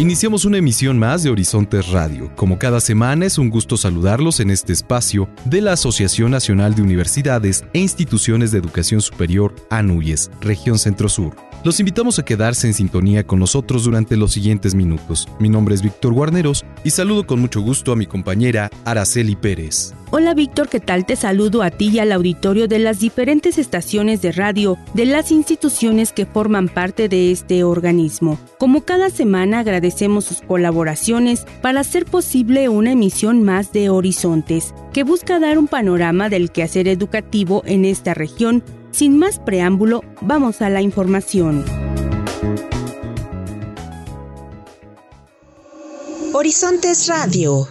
Iniciamos una emisión más de Horizontes Radio. Como cada semana es un gusto saludarlos en este espacio de la Asociación Nacional de Universidades e Instituciones de Educación Superior, ANUYES, Región Centro Sur. Los invitamos a quedarse en sintonía con nosotros durante los siguientes minutos. Mi nombre es Víctor Guarneros y saludo con mucho gusto a mi compañera Araceli Pérez. Hola Víctor, ¿qué tal? Te saludo a ti y al auditorio de las diferentes estaciones de radio de las instituciones que forman parte de este organismo. Como cada semana agradecemos sus colaboraciones para hacer posible una emisión más de Horizontes, que busca dar un panorama del quehacer educativo en esta región sin más preámbulo, vamos a la información. Horizontes Radio.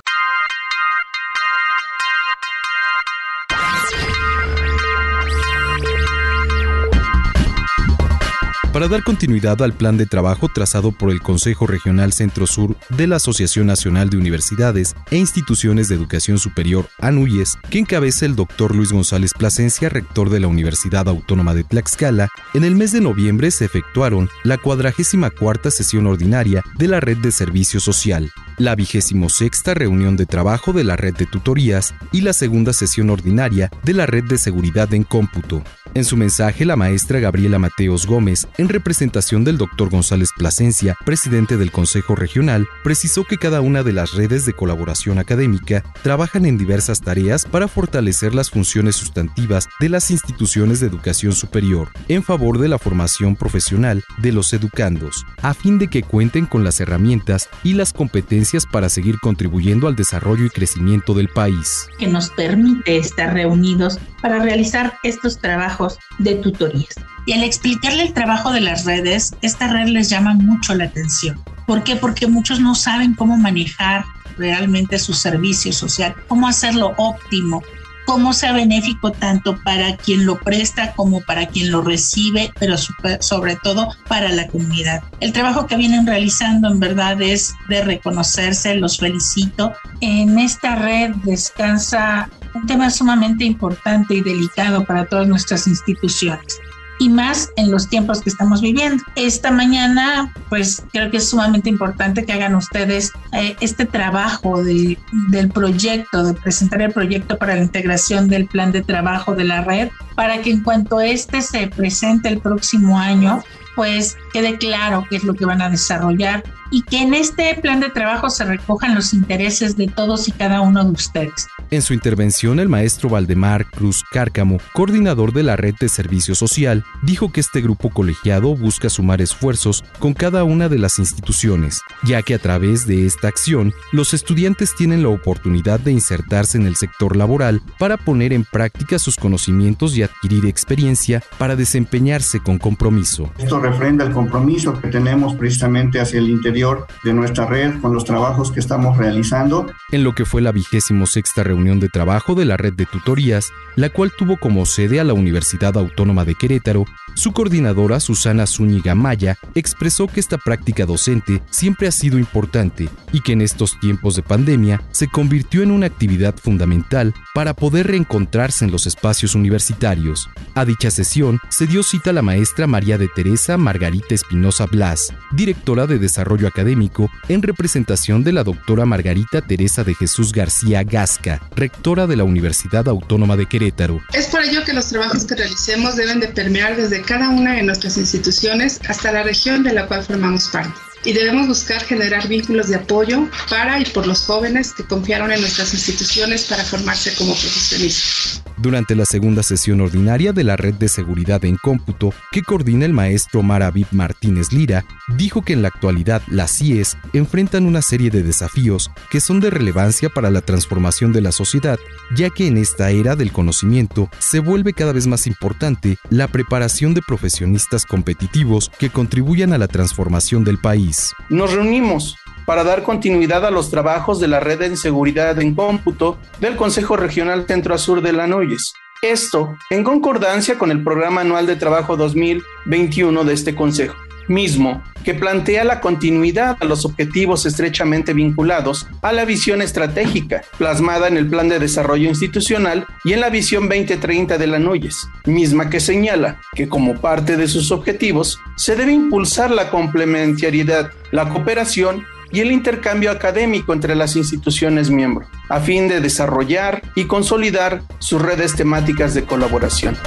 Para dar continuidad al plan de trabajo trazado por el Consejo Regional Centro Sur de la Asociación Nacional de Universidades e Instituciones de Educación Superior, ANUYES, que encabeza el doctor Luis González Plasencia, rector de la Universidad Autónoma de Tlaxcala, en el mes de noviembre se efectuaron la cuadragésima cuarta sesión ordinaria de la Red de Servicio Social, la vigésimo sexta reunión de trabajo de la Red de Tutorías y la segunda sesión ordinaria de la Red de Seguridad en Cómputo. En su mensaje, la maestra Gabriela Mateos Gómez, en representación del doctor González Plasencia, presidente del Consejo Regional, precisó que cada una de las redes de colaboración académica trabajan en diversas tareas para fortalecer las funciones sustantivas de las instituciones de educación superior, en favor de la formación profesional de los educandos, a fin de que cuenten con las herramientas y las competencias para seguir contribuyendo al desarrollo y crecimiento del país. Que nos permite estar reunidos para realizar estos trabajos de tutorías. Y al explicarle el trabajo de las redes, esta red les llama mucho la atención. ¿Por qué? Porque muchos no saben cómo manejar realmente su servicio social, cómo hacerlo óptimo, cómo sea benéfico tanto para quien lo presta como para quien lo recibe, pero sobre todo para la comunidad. El trabajo que vienen realizando en verdad es de reconocerse, los felicito. En esta red descansa un tema sumamente importante y delicado para todas nuestras instituciones y más en los tiempos que estamos viviendo. Esta mañana, pues creo que es sumamente importante que hagan ustedes eh, este trabajo de, del proyecto, de presentar el proyecto para la integración del plan de trabajo de la red, para que en cuanto este se presente el próximo año, pues quede claro qué es lo que van a desarrollar y que en este plan de trabajo se recojan los intereses de todos y cada uno de ustedes. En su intervención, el maestro Valdemar Cruz Cárcamo, coordinador de la Red de Servicio Social, dijo que este grupo colegiado busca sumar esfuerzos con cada una de las instituciones, ya que a través de esta acción, los estudiantes tienen la oportunidad de insertarse en el sector laboral para poner en práctica sus conocimientos y adquirir experiencia para desempeñarse con compromiso. Esto refrenda el compromiso que tenemos precisamente hacia el interior de nuestra red con los trabajos que estamos realizando. En lo que fue la vigésimo sexta reunión de trabajo de la red de tutorías, la cual tuvo como sede a la Universidad Autónoma de Querétaro, su coordinadora Susana Zúñiga Maya expresó que esta práctica docente siempre ha sido importante y que en estos tiempos de pandemia se convirtió en una actividad fundamental para poder reencontrarse en los espacios universitarios. A dicha sesión se dio cita la maestra María de Teresa Margarita Espinosa Blas, directora de Desarrollo Académico, en representación de la doctora Margarita Teresa de Jesús García Gasca, rectora de la Universidad Autónoma de Querétaro. Es por ello que los trabajos que realicemos deben de permear desde cada una de nuestras instituciones hasta la región de la cual formamos parte y debemos buscar generar vínculos de apoyo para y por los jóvenes que confiaron en nuestras instituciones para formarse como profesionistas. Durante la segunda sesión ordinaria de la Red de Seguridad en Cómputo, que coordina el maestro Maravid Martínez Lira, dijo que en la actualidad las CIES enfrentan una serie de desafíos que son de relevancia para la transformación de la sociedad, ya que en esta era del conocimiento se vuelve cada vez más importante la preparación de profesionistas competitivos que contribuyan a la transformación del país. Nos reunimos para dar continuidad a los trabajos de la red en seguridad en cómputo del Consejo Regional Centro Sur de Lanuyes. Esto en concordancia con el Programa Anual de Trabajo 2021 de este Consejo mismo que plantea la continuidad a los objetivos estrechamente vinculados a la visión estratégica plasmada en el Plan de Desarrollo Institucional y en la Visión 2030 de la NUYES, misma que señala que como parte de sus objetivos se debe impulsar la complementariedad, la cooperación y el intercambio académico entre las instituciones miembros, a fin de desarrollar y consolidar sus redes temáticas de colaboración.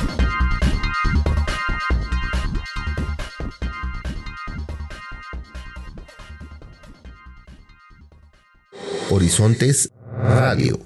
Horizontes Radio.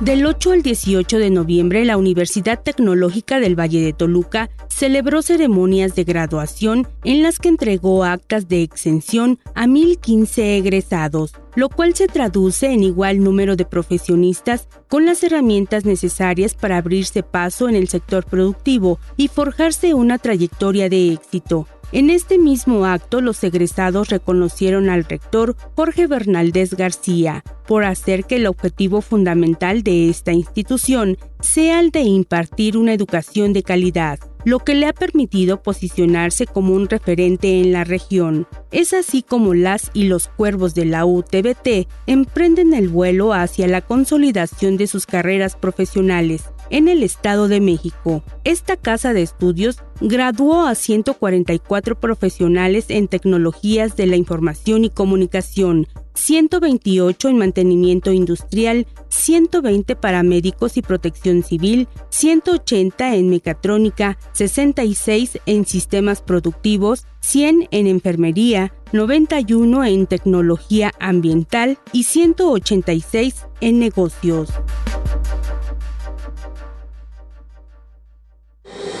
Del 8 al 18 de noviembre, la Universidad Tecnológica del Valle de Toluca celebró ceremonias de graduación en las que entregó actas de exención a 1.015 egresados, lo cual se traduce en igual número de profesionistas con las herramientas necesarias para abrirse paso en el sector productivo y forjarse una trayectoria de éxito. En este mismo acto, los egresados reconocieron al rector Jorge Bernaldez García por hacer que el objetivo fundamental de esta institución sea el de impartir una educación de calidad, lo que le ha permitido posicionarse como un referente en la región. Es así como las y los cuervos de la UTBT emprenden el vuelo hacia la consolidación de sus carreras profesionales en el Estado de México. Esta casa de estudios graduó a 144 profesionales en tecnologías de la información y comunicación, 128 en mantenimiento industrial, 120 para médicos y protección civil, 180 en mecatrónica, 66 en sistemas productivos, 100 en enfermería, 91 en tecnología ambiental y 186 en negocios.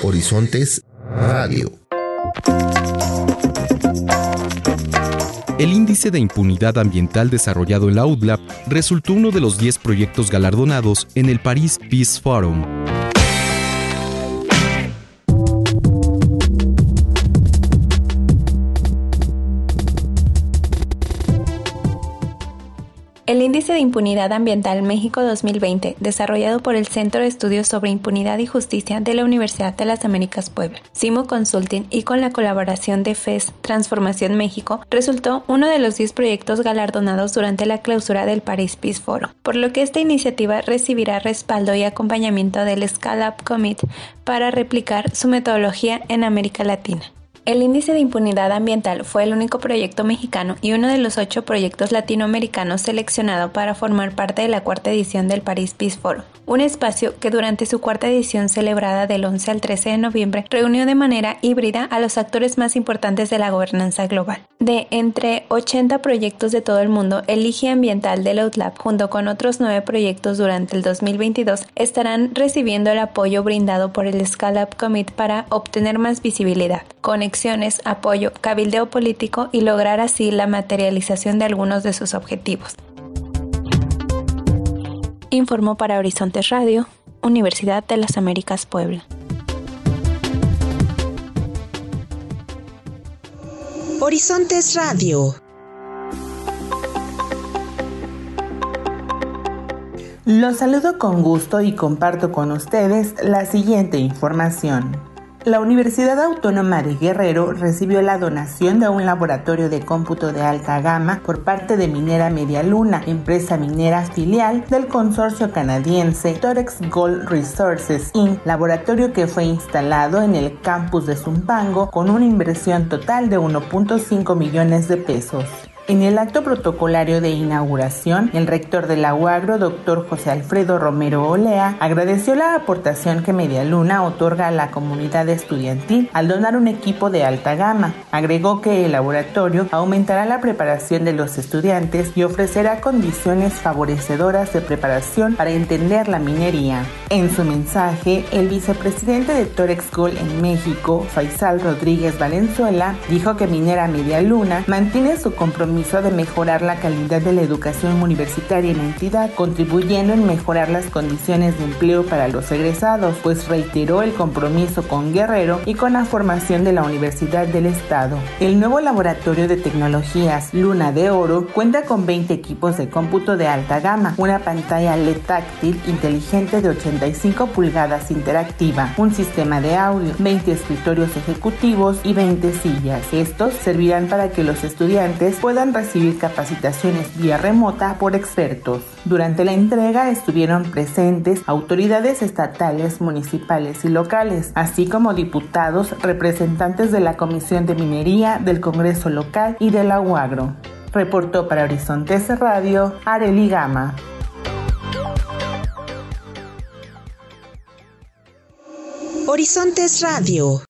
Horizontes Radio. El índice de impunidad ambiental desarrollado en la UDLAP resultó uno de los 10 proyectos galardonados en el Paris Peace Forum. El Índice de Impunidad Ambiental México 2020, desarrollado por el Centro de Estudios sobre Impunidad y Justicia de la Universidad de las Américas Puebla, Simo Consulting y con la colaboración de FES Transformación México, resultó uno de los 10 proyectos galardonados durante la clausura del Paris Peace Forum, por lo que esta iniciativa recibirá respaldo y acompañamiento del Scale Up Commit para replicar su metodología en América Latina. El índice de impunidad ambiental fue el único proyecto mexicano y uno de los ocho proyectos latinoamericanos seleccionado para formar parte de la cuarta edición del Paris Peace Forum, un espacio que durante su cuarta edición celebrada del 11 al 13 de noviembre reunió de manera híbrida a los actores más importantes de la gobernanza global. De entre 80 proyectos de todo el mundo, el IGI Ambiental del Outlab, junto con otros nueve proyectos durante el 2022, estarán recibiendo el apoyo brindado por el Scale Up Commit para obtener más visibilidad, conexiones, apoyo, cabildeo político y lograr así la materialización de algunos de sus objetivos informó para Horizontes Radio, Universidad de las Américas Puebla. Horizontes Radio. Los saludo con gusto y comparto con ustedes la siguiente información. La Universidad Autónoma de Guerrero recibió la donación de un laboratorio de cómputo de alta gama por parte de Minera Media Luna, empresa minera filial del consorcio canadiense Torex Gold Resources Inc., laboratorio que fue instalado en el campus de Zumpango con una inversión total de 1.5 millones de pesos. En el acto protocolario de inauguración, el rector de la UAGRO, doctor José Alfredo Romero Olea, agradeció la aportación que Media Luna otorga a la comunidad estudiantil al donar un equipo de alta gama. Agregó que el laboratorio aumentará la preparación de los estudiantes y ofrecerá condiciones favorecedoras de preparación para entender la minería. En su mensaje, el vicepresidente de Torex Gold en México, Faisal Rodríguez Valenzuela, dijo que Minera Media Luna mantiene su compromiso compromiso de mejorar la calidad de la educación universitaria en la entidad, contribuyendo en mejorar las condiciones de empleo para los egresados, pues reiteró el compromiso con Guerrero y con la formación de la Universidad del Estado. El nuevo laboratorio de tecnologías Luna de Oro cuenta con 20 equipos de cómputo de alta gama, una pantalla LED táctil inteligente de 85 pulgadas interactiva, un sistema de audio, 20 escritorios ejecutivos y 20 sillas. Estos servirán para que los estudiantes puedan recibir capacitaciones vía remota por expertos. Durante la entrega estuvieron presentes autoridades estatales, municipales y locales, así como diputados, representantes de la Comisión de Minería, del Congreso local y de la UAGRO. Reportó para Horizontes Radio Areli Gama. Horizontes Radio.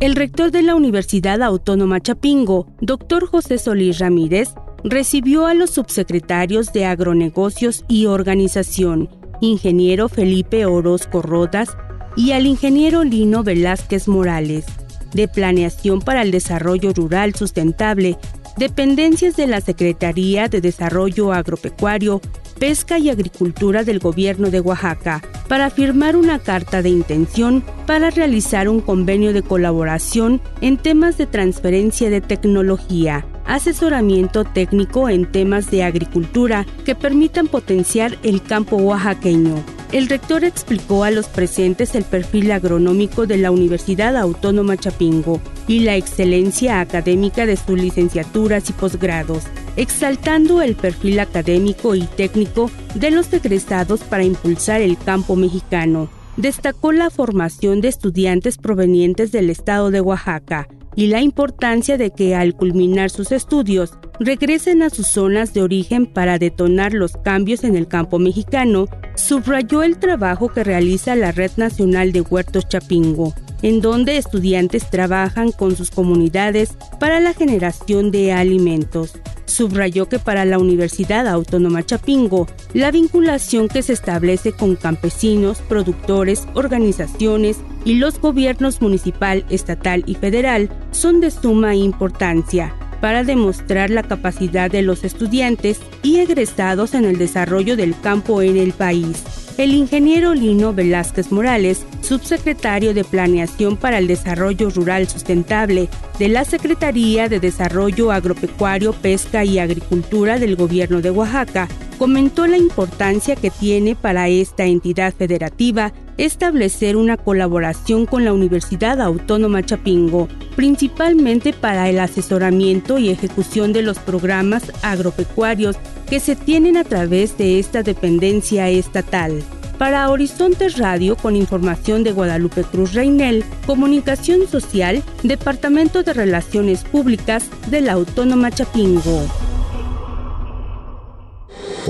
El rector de la Universidad Autónoma Chapingo, doctor José Solís Ramírez, recibió a los subsecretarios de Agronegocios y Organización, ingeniero Felipe Orozco Rodas y al ingeniero Lino Velázquez Morales, de Planeación para el Desarrollo Rural Sustentable, dependencias de la Secretaría de Desarrollo Agropecuario Pesca y Agricultura del Gobierno de Oaxaca para firmar una carta de intención para realizar un convenio de colaboración en temas de transferencia de tecnología, asesoramiento técnico en temas de agricultura que permitan potenciar el campo oaxaqueño. El rector explicó a los presentes el perfil agronómico de la Universidad Autónoma Chapingo y la excelencia académica de sus licenciaturas y posgrados, exaltando el perfil académico y técnico de los egresados para impulsar el campo mexicano. Destacó la formación de estudiantes provenientes del estado de Oaxaca y la importancia de que al culminar sus estudios regresen a sus zonas de origen para detonar los cambios en el campo mexicano, subrayó el trabajo que realiza la Red Nacional de Huertos Chapingo, en donde estudiantes trabajan con sus comunidades para la generación de alimentos. Subrayó que para la Universidad Autónoma Chapingo, la vinculación que se establece con campesinos, productores, organizaciones y los gobiernos municipal, estatal y federal son de suma importancia para demostrar la capacidad de los estudiantes y egresados en el desarrollo del campo en el país. El ingeniero Lino Velázquez Morales, subsecretario de Planeación para el Desarrollo Rural Sustentable de la Secretaría de Desarrollo Agropecuario, Pesca y Agricultura del Gobierno de Oaxaca, comentó la importancia que tiene para esta entidad federativa establecer una colaboración con la Universidad Autónoma Chapingo, principalmente para el asesoramiento y ejecución de los programas agropecuarios que se tienen a través de esta dependencia estatal. Para Horizontes Radio, con información de Guadalupe Cruz Reinel, Comunicación Social, Departamento de Relaciones Públicas de la Autónoma Chapingo.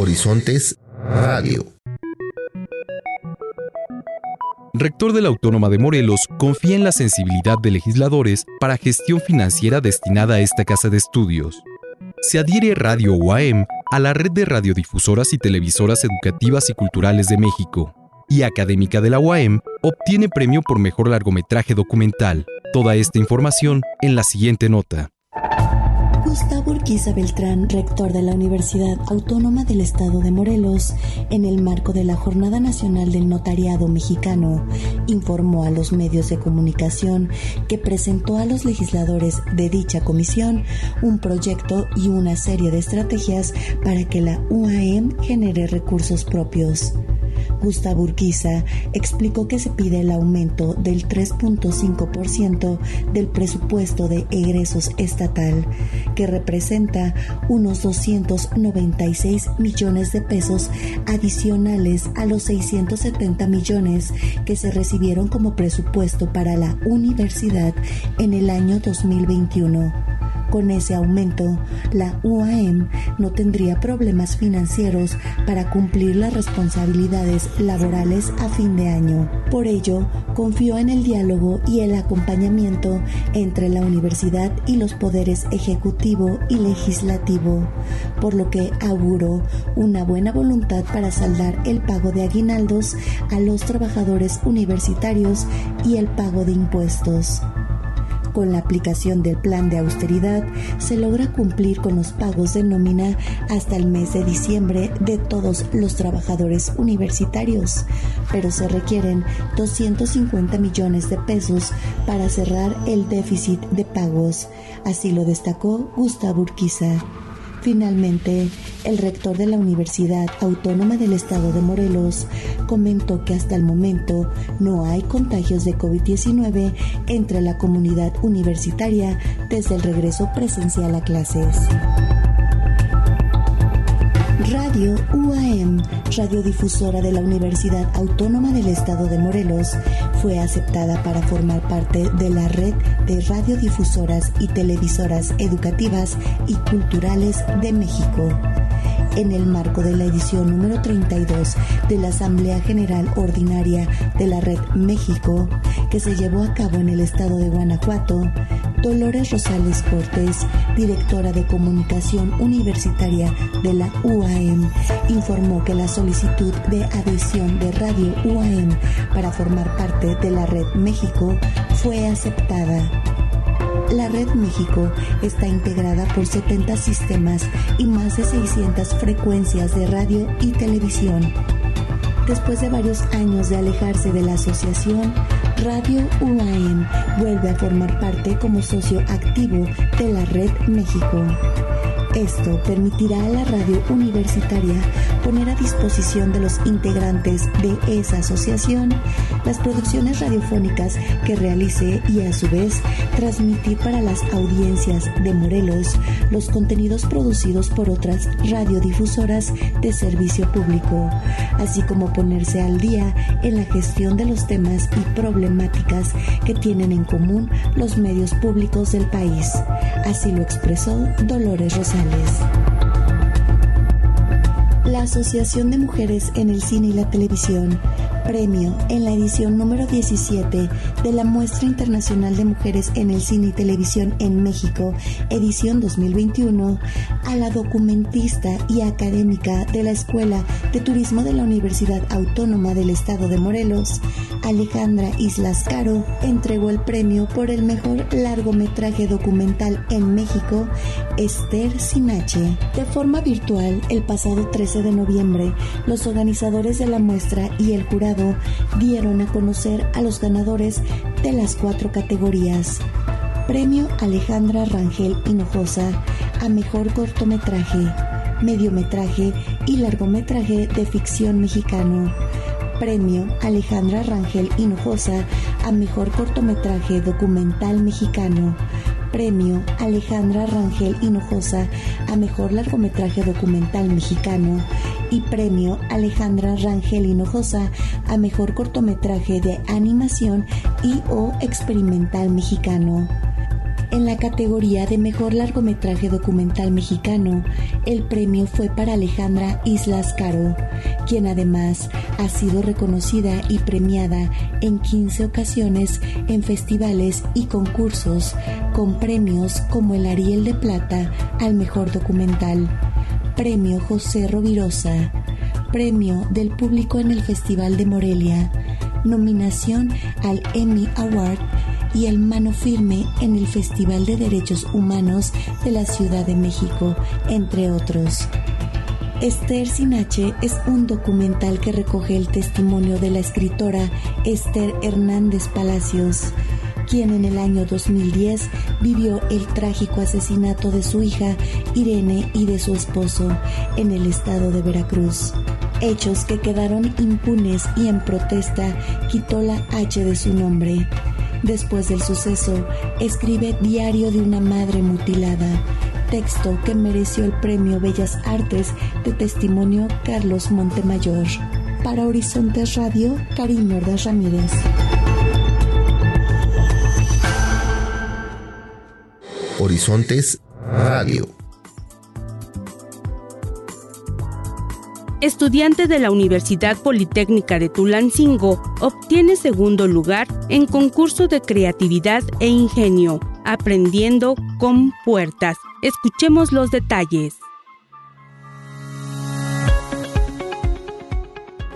Horizontes Radio. Rector de la Autónoma de Morelos confía en la sensibilidad de legisladores para gestión financiera destinada a esta casa de estudios. Se adhiere Radio UAM a la red de radiodifusoras y televisoras educativas y culturales de México, y Académica de la UAM obtiene premio por mejor largometraje documental. Toda esta información en la siguiente nota. Gustavo Urquiza Beltrán, rector de la Universidad Autónoma del Estado de Morelos, en el marco de la Jornada Nacional del Notariado Mexicano, informó a los medios de comunicación que presentó a los legisladores de dicha comisión un proyecto y una serie de estrategias para que la UAM genere recursos propios. Gustavo Urquiza explicó que se pide el aumento del 3.5% del presupuesto de egresos estatal, que representa unos 296 millones de pesos adicionales a los 670 millones que se recibieron como presupuesto para la universidad en el año 2021 con ese aumento, la UAM no tendría problemas financieros para cumplir las responsabilidades laborales a fin de año. Por ello, confió en el diálogo y el acompañamiento entre la universidad y los poderes ejecutivo y legislativo, por lo que auguró una buena voluntad para saldar el pago de aguinaldos a los trabajadores universitarios y el pago de impuestos. Con la aplicación del plan de austeridad se logra cumplir con los pagos de nómina hasta el mes de diciembre de todos los trabajadores universitarios, pero se requieren 250 millones de pesos para cerrar el déficit de pagos. Así lo destacó Gustavo Urquiza. Finalmente, el rector de la Universidad Autónoma del Estado de Morelos comentó que hasta el momento no hay contagios de COVID-19 entre la comunidad universitaria desde el regreso presencial a clases. Radio UAM, radiodifusora de la Universidad Autónoma del Estado de Morelos, fue aceptada para formar parte de la red de radiodifusoras y televisoras educativas y culturales de México. En el marco de la edición número 32 de la Asamblea General Ordinaria de la Red México, que se llevó a cabo en el estado de Guanajuato, Dolores Rosales Cortés, directora de comunicación universitaria de la UAM, informó que la solicitud de adhesión de Radio UAM para formar parte de la Red México fue aceptada. La Red México está integrada por 70 sistemas y más de 600 frecuencias de radio y televisión. Después de varios años de alejarse de la asociación, Radio UAM vuelve a formar parte como socio activo de la Red México. Esto permitirá a la radio universitaria poner a disposición de los integrantes de esa asociación las producciones radiofónicas que realice y a su vez transmitir para las audiencias de Morelos los contenidos producidos por otras radiodifusoras de servicio público, así como ponerse al día en la gestión de los temas y problemáticas que tienen en común los medios públicos del país. Así lo expresó Dolores La Asociación de Mujeres en el Cine y la Televisión premio en la edición número 17 de la Muestra Internacional de Mujeres en el Cine y Televisión en México, edición 2021, a la documentista y académica de la Escuela de Turismo de la Universidad Autónoma del Estado de Morelos, Alejandra Islas Caro, entregó el premio por el mejor largometraje documental en México, Esther Sinache. De forma virtual, el pasado 13 de noviembre, los organizadores de la muestra y el jurado dieron a conocer a los ganadores de las cuatro categorías. Premio Alejandra Rangel Hinojosa a Mejor Cortometraje, Mediometraje y Largometraje de Ficción Mexicano. Premio Alejandra Rangel Hinojosa a Mejor Cortometraje Documental Mexicano. Premio Alejandra Rangel Hinojosa a Mejor Largometraje Documental Mexicano y Premio Alejandra Rangel Hinojosa a Mejor Cortometraje de Animación y o Experimental Mexicano. En la categoría de Mejor Largometraje Documental Mexicano, el premio fue para Alejandra Islas Caro, quien además ha sido reconocida y premiada en 15 ocasiones en festivales y concursos, con premios como el Ariel de Plata al Mejor Documental, Premio José Rovirosa, Premio del Público en el Festival de Morelia, nominación al Emmy Award y el Mano Firme en el Festival de Derechos Humanos de la Ciudad de México, entre otros. Esther Sinache es un documental que recoge el testimonio de la escritora Esther Hernández Palacios, quien en el año 2010 vivió el trágico asesinato de su hija Irene y de su esposo en el estado de Veracruz. Hechos que quedaron impunes y en protesta quitó la H de su nombre. Después del suceso, escribe Diario de una Madre Mutilada, texto que mereció el Premio Bellas Artes de Testimonio Carlos Montemayor. Para Horizontes Radio, Karim Ramírez. Horizontes Radio. Estudiante de la Universidad Politécnica de Tulancingo, obtiene segundo lugar en concurso de creatividad e ingenio, aprendiendo con puertas. Escuchemos los detalles.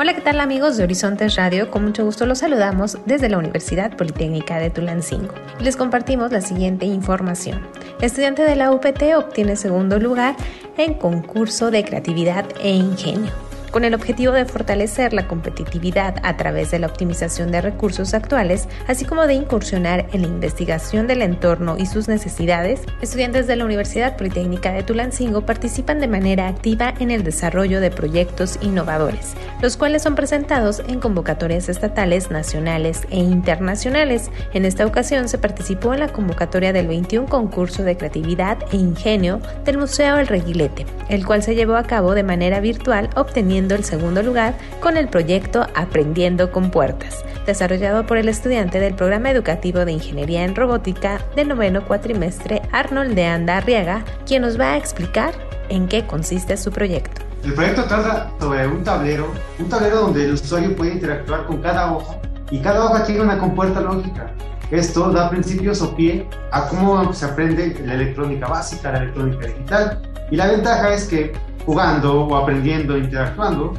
Hola, ¿qué tal amigos de Horizontes Radio? Con mucho gusto los saludamos desde la Universidad Politécnica de Tulancingo. Les compartimos la siguiente información. estudiante de la UPT obtiene segundo lugar en concurso de creatividad e ingenio con el objetivo de fortalecer la competitividad a través de la optimización de recursos actuales, así como de incursionar en la investigación del entorno y sus necesidades, estudiantes de la Universidad Politécnica de Tulancingo participan de manera activa en el desarrollo de proyectos innovadores, los cuales son presentados en convocatorias estatales, nacionales e internacionales. En esta ocasión se participó en la convocatoria del 21 concurso de creatividad e ingenio del Museo El Reguilete, el cual se llevó a cabo de manera virtual obteniendo el segundo lugar con el proyecto Aprendiendo con Puertas, desarrollado por el estudiante del programa educativo de Ingeniería en Robótica de noveno cuatrimestre Arnold de Anda Arriaga, quien nos va a explicar en qué consiste su proyecto. El proyecto trata sobre un tablero, un tablero donde el usuario puede interactuar con cada hoja y cada hoja tiene una compuerta lógica. Esto da principios o pie a cómo se aprende la electrónica básica, la electrónica digital. Y la ventaja es que jugando o aprendiendo, interactuando,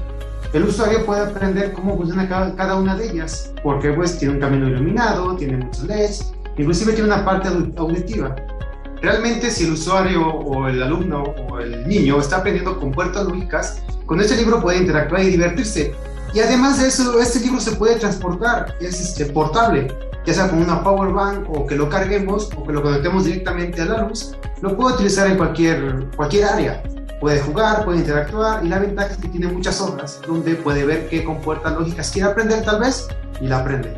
el usuario puede aprender cómo funciona cada, una de ellas, porque pues tiene un camino iluminado, tiene muchos LEDs, inclusive tiene una parte auditiva. Realmente si el usuario o el alumno o el niño está aprendiendo con puertas lógicas, con este libro puede interactuar y divertirse. Y además de eso, este libro se puede transportar, es este, portable, ya sea con una power bank o que lo carguemos o que lo conectemos directamente a la luz, lo puedo utilizar en cualquier, cualquier área puede jugar, puede interactuar y la ventaja es que tiene muchas hojas donde puede ver qué compuertas lógicas quiere aprender tal vez y la aprende.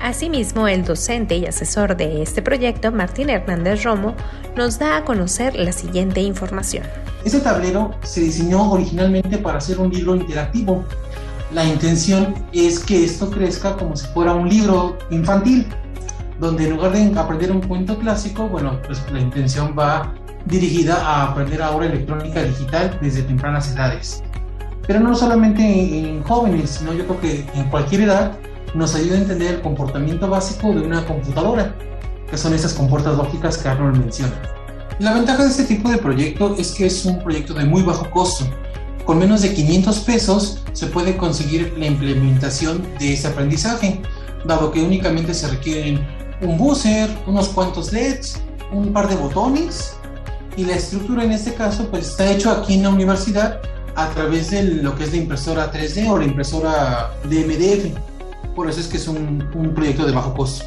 Asimismo, el docente y asesor de este proyecto, Martín Hernández Romo, nos da a conocer la siguiente información. Este tablero se diseñó originalmente para ser un libro interactivo. La intención es que esto crezca como si fuera un libro infantil, donde en lugar de aprender un cuento clásico, bueno, pues la intención va dirigida a aprender ahora electrónica digital desde tempranas edades. Pero no solamente en jóvenes, sino yo creo que en cualquier edad nos ayuda a entender el comportamiento básico de una computadora, que son esas compuertas lógicas que Arnold menciona. La ventaja de este tipo de proyecto es que es un proyecto de muy bajo costo. Con menos de 500 pesos se puede conseguir la implementación de ese aprendizaje, dado que únicamente se requieren un buzzer, unos cuantos LEDs, un par de botones y la estructura en este caso pues está hecho aquí en la universidad a través de lo que es la impresora 3D o la impresora de MDF. Por eso es que es un, un proyecto de bajo costo.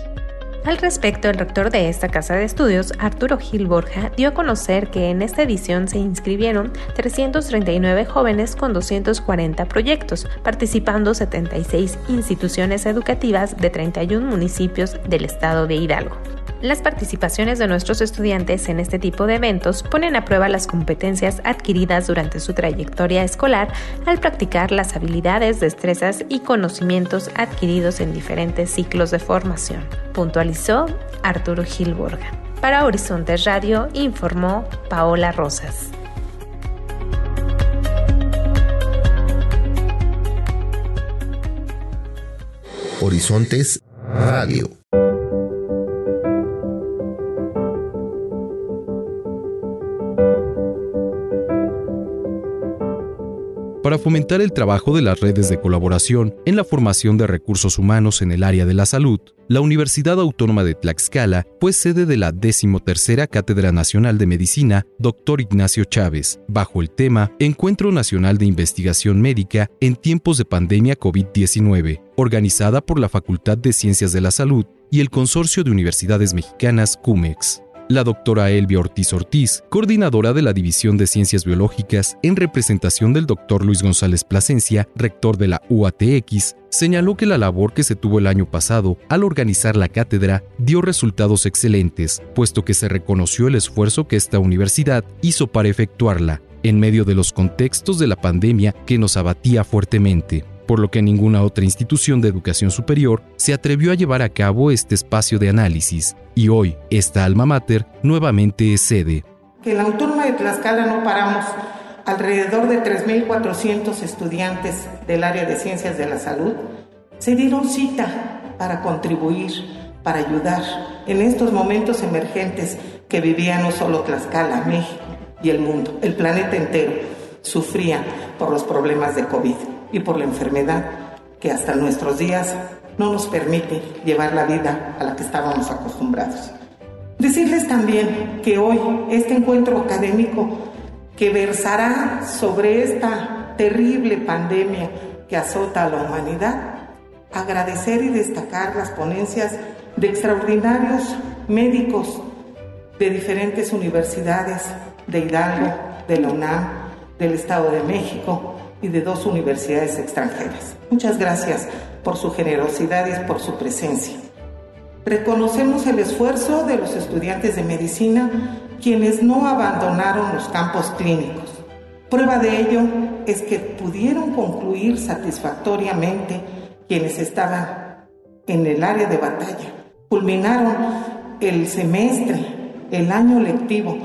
Al respecto, el rector de esta casa de estudios, Arturo Gil Borja, dio a conocer que en esta edición se inscribieron 339 jóvenes con 240 proyectos, participando 76 instituciones educativas de 31 municipios del estado de Hidalgo. Las participaciones de nuestros estudiantes en este tipo de eventos ponen a prueba las competencias adquiridas durante su trayectoria escolar al practicar las habilidades, destrezas y conocimientos adquiridos en diferentes ciclos de formación, puntualizó Arturo Gilborga. Para Horizontes Radio informó Paola Rosas. Horizontes Radio. Fomentar el trabajo de las redes de colaboración en la formación de recursos humanos en el área de la salud, la Universidad Autónoma de Tlaxcala fue sede de la decimotercera Cátedra Nacional de Medicina Dr. Ignacio Chávez, bajo el tema Encuentro Nacional de Investigación Médica en tiempos de pandemia COVID-19, organizada por la Facultad de Ciencias de la Salud y el Consorcio de Universidades Mexicanas CUMEX la doctora Elvia Ortiz Ortiz, coordinadora de la División de Ciencias Biológicas, en representación del doctor Luis González Plasencia, rector de la UATX, señaló que la labor que se tuvo el año pasado al organizar la cátedra dio resultados excelentes, puesto que se reconoció el esfuerzo que esta universidad hizo para efectuarla, en medio de los contextos de la pandemia que nos abatía fuertemente por lo que ninguna otra institución de educación superior se atrevió a llevar a cabo este espacio de análisis, y hoy esta alma mater nuevamente es sede. Que en la Autónoma de Tlaxcala no paramos alrededor de 3.400 estudiantes del área de ciencias de la salud se dieron cita para contribuir, para ayudar en estos momentos emergentes que vivía no solo Tlaxcala, México y el mundo, el planeta entero, sufría por los problemas de COVID. y por la enfermedad que hasta nuestros días no nos permite llevar la vida a la que estábamos acostumbrados. Decirles también que hoy este encuentro académico que versará sobre esta terrible pandemia que azota a la humanidad, agradecer y destacar las ponencias de extraordinarios médicos de diferentes universidades de Hidalgo, de la UNAM, del Estado de México y de dos universidades extranjeras. Muchas gracias por su generosidad y por su presencia. Reconocemos el esfuerzo de los estudiantes de medicina quienes no abandonaron los campos clínicos. Prueba de ello es que pudieron concluir satisfactoriamente quienes estaban en el área de batalla. Culminaron el semestre, el año lectivo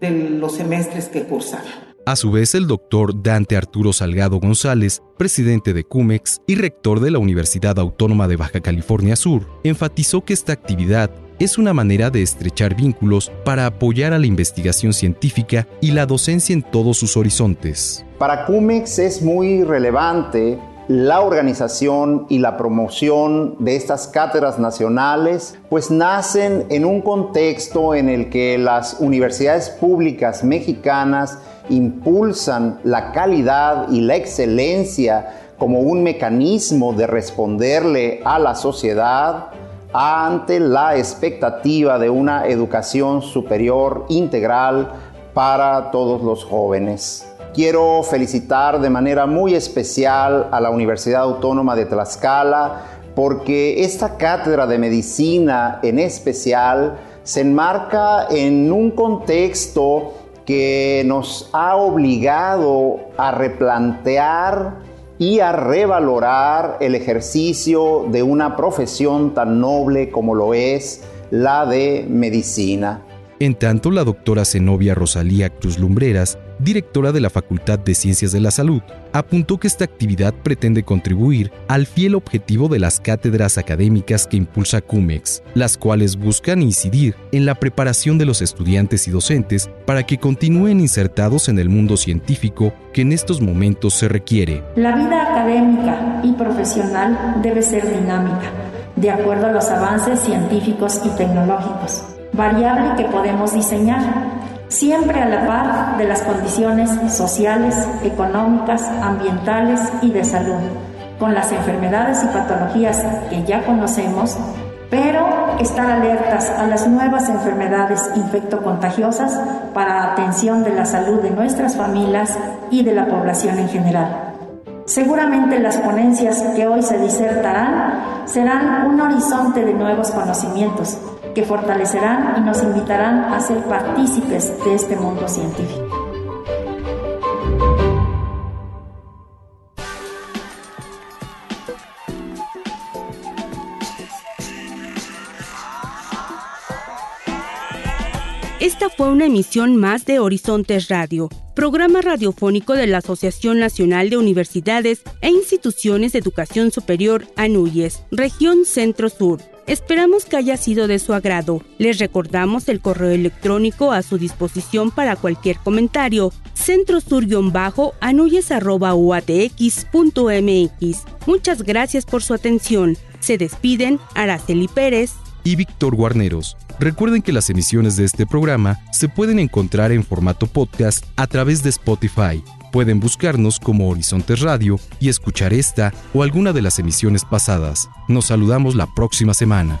de los semestres que cursaban. A su vez, el doctor Dante Arturo Salgado González, presidente de CUMEX y rector de la Universidad Autónoma de Baja California Sur, enfatizó que esta actividad es una manera de estrechar vínculos para apoyar a la investigación científica y la docencia en todos sus horizontes. Para CUMEX es muy relevante la organización y la promoción de estas cátedras nacionales, pues nacen en un contexto en el que las universidades públicas mexicanas impulsan la calidad y la excelencia como un mecanismo de responderle a la sociedad ante la expectativa de una educación superior integral para todos los jóvenes. Quiero felicitar de manera muy especial a la Universidad Autónoma de Tlaxcala porque esta cátedra de medicina en especial se enmarca en un contexto que nos ha obligado a replantear y a revalorar el ejercicio de una profesión tan noble como lo es la de medicina. En tanto, la doctora Zenobia Rosalía Cruz Lumbreras, directora de la Facultad de Ciencias de la Salud, apuntó que esta actividad pretende contribuir al fiel objetivo de las cátedras académicas que impulsa CUMEX, las cuales buscan incidir en la preparación de los estudiantes y docentes para que continúen insertados en el mundo científico que en estos momentos se requiere. La vida académica y profesional debe ser dinámica, de acuerdo a los avances científicos y tecnológicos variable que podemos diseñar, siempre a la par de las condiciones sociales, económicas, ambientales y de salud, con las enfermedades y patologías que ya conocemos, pero estar alertas a las nuevas enfermedades infectocontagiosas para atención de la salud de nuestras familias y de la población en general. Seguramente las ponencias que hoy se disertarán serán un horizonte de nuevos conocimientos que fortalecerán y nos invitarán a ser partícipes de este mundo científico. Esta fue una emisión más de Horizontes Radio, programa radiofónico de la Asociación Nacional de Universidades e Instituciones de Educación Superior ANUYES, región Centro Sur. Esperamos que haya sido de su agrado. Les recordamos el correo electrónico a su disposición para cualquier comentario. centrosur-anuyes.uatx.mx. Muchas gracias por su atención. Se despiden Araceli Pérez y Víctor Guarneros. Recuerden que las emisiones de este programa se pueden encontrar en formato podcast a través de Spotify Pueden buscarnos como Horizontes Radio y escuchar esta o alguna de las emisiones pasadas. Nos saludamos la próxima semana.